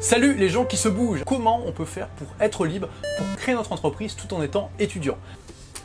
Salut les gens qui se bougent Comment on peut faire pour être libre, pour créer notre entreprise tout en étant étudiant?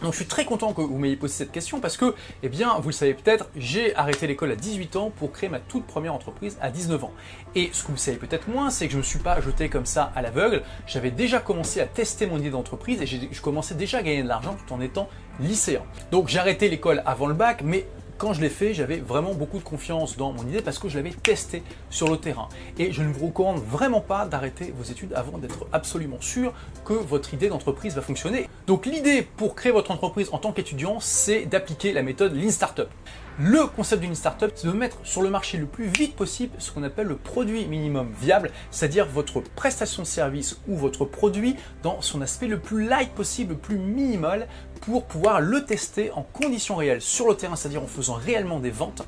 Donc je suis très content que vous m'ayez posé cette question parce que, eh bien, vous le savez peut-être, j'ai arrêté l'école à 18 ans pour créer ma toute première entreprise à 19 ans. Et ce que vous savez peut-être moins, c'est que je ne me suis pas jeté comme ça à l'aveugle. J'avais déjà commencé à tester mon idée d'entreprise et je commençais déjà à gagner de l'argent tout en étant lycéen. Donc j'ai arrêté l'école avant le bac, mais quand je l'ai fait, j'avais vraiment beaucoup de confiance dans mon idée parce que je l'avais testé sur le terrain. Et je ne vous recommande vraiment pas d'arrêter vos études avant d'être absolument sûr que votre idée d'entreprise va fonctionner. Donc l'idée pour créer votre entreprise en tant qu'étudiant, c'est d'appliquer la méthode Lean Startup. Le concept d'une startup, c'est de mettre sur le marché le plus vite possible ce qu'on appelle le produit minimum viable, c'est-à-dire votre prestation de service ou votre produit dans son aspect le plus light possible, le plus minimal, pour pouvoir le tester en conditions réelles sur le terrain, c'est-à-dire en faisant réellement des ventes,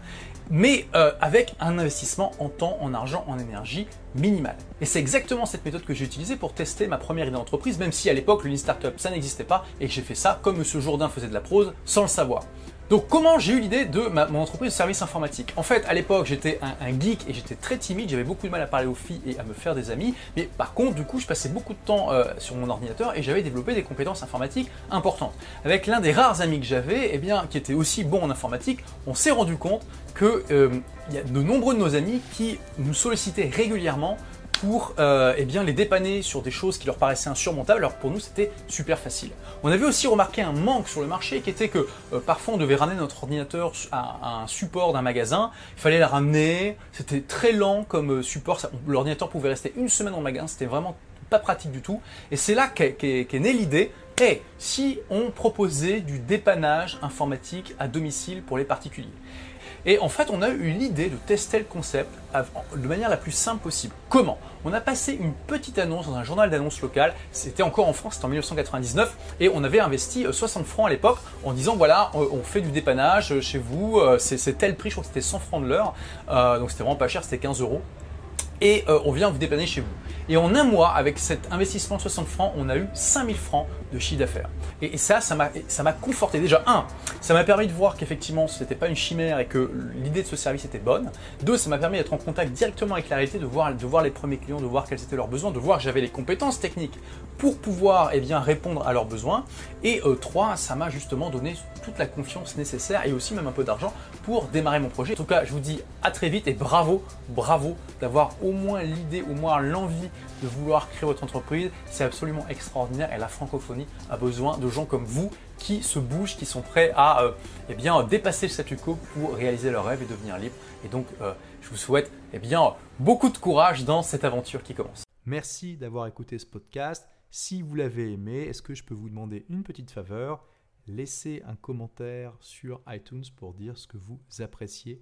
mais euh, avec un investissement en temps, en argent, en énergie minimal. Et c'est exactement cette méthode que j'ai utilisée pour tester ma première idée d'entreprise, même si à l'époque le Lean Startup ça n'existait pas et que j'ai fait ça comme M. Jourdain faisait de la prose sans le savoir. Donc comment j'ai eu l'idée de mon entreprise de service informatique? En fait, à l'époque, j'étais un, geek et j'étais très timide, j'avais beaucoup de mal à parler aux filles et à me faire des amis, mais par contre, du coup, je passais beaucoup de temps euh, sur mon ordinateur et j'avais développé des compétences informatiques importantes. Avec l'un des rares amis que j'avais, eh bien, qui était aussi bon en informatique, on s'est rendu compte que euh, il y a de nombreux de nos amis qui nous sollicitaient régulièrement pour euh, eh bien, les dépanner sur des choses qui leur paraissaient insurmontables. Alors pour nous, c'était super facile. On avait aussi remarqué un manque sur le marché qui était que euh, parfois on devait ramener notre ordinateur à, un support d'un magasin, il fallait la ramener, c'était très lent comme euh, support, l'ordinateur pouvait rester une semaine le magasin, c'était vraiment pas pratique du tout. Et c'est là qu'est née l'idée et si on proposait du dépannage informatique à domicile pour les particuliers et en fait, on a eu l'idée de tester le concept de manière la plus simple possible. Comment? On a passé une petite annonce dans un journal d'annonce local, c'était encore en France, c'était en 1999, et on avait investi 60 euh, francs à l'époque en disant voilà, on fait du dépannage chez vous, euh, c'est tel prix, je crois que c'était 100 francs de l'heure, euh, donc c'était vraiment pas cher, c'était 15 euros et on vient vous dépanner chez vous. Et en un mois, avec cet investissement de 60 francs, on a eu 5000 francs de chiffre d'affaires. Et, ça, ça m'a conforté. Déjà, un, ça m'a permis de voir qu'effectivement, ce n'était pas une chimère et que l'idée de ce service était bonne. Deux, ça m'a permis d'être en contact directement avec la réalité, de voir, de voir les premiers clients, de voir quels étaient leurs besoins, de voir que j'avais les compétences techniques pour pouvoir eh bien, répondre à leurs besoins. Et euh, trois, ça m'a justement donné toute la confiance nécessaire et aussi même un peu d'argent pour démarrer mon projet. En tout cas, je vous dis à très vite et bravo, bravo d'avoir au moins l'idée, au moins l'envie de vouloir créer votre entreprise. C'est absolument extraordinaire et la francophonie a besoin de gens comme vous qui se bougent, qui sont prêts à euh, eh bien, dépasser le statu quo pour réaliser leurs rêves et devenir libres. Et donc, euh, je vous souhaite eh bien, beaucoup de courage dans cette aventure qui commence. Merci d'avoir écouté ce podcast. Si vous l'avez aimé, est-ce que je peux vous demander une petite faveur? Laissez un commentaire sur iTunes pour dire ce que vous appréciez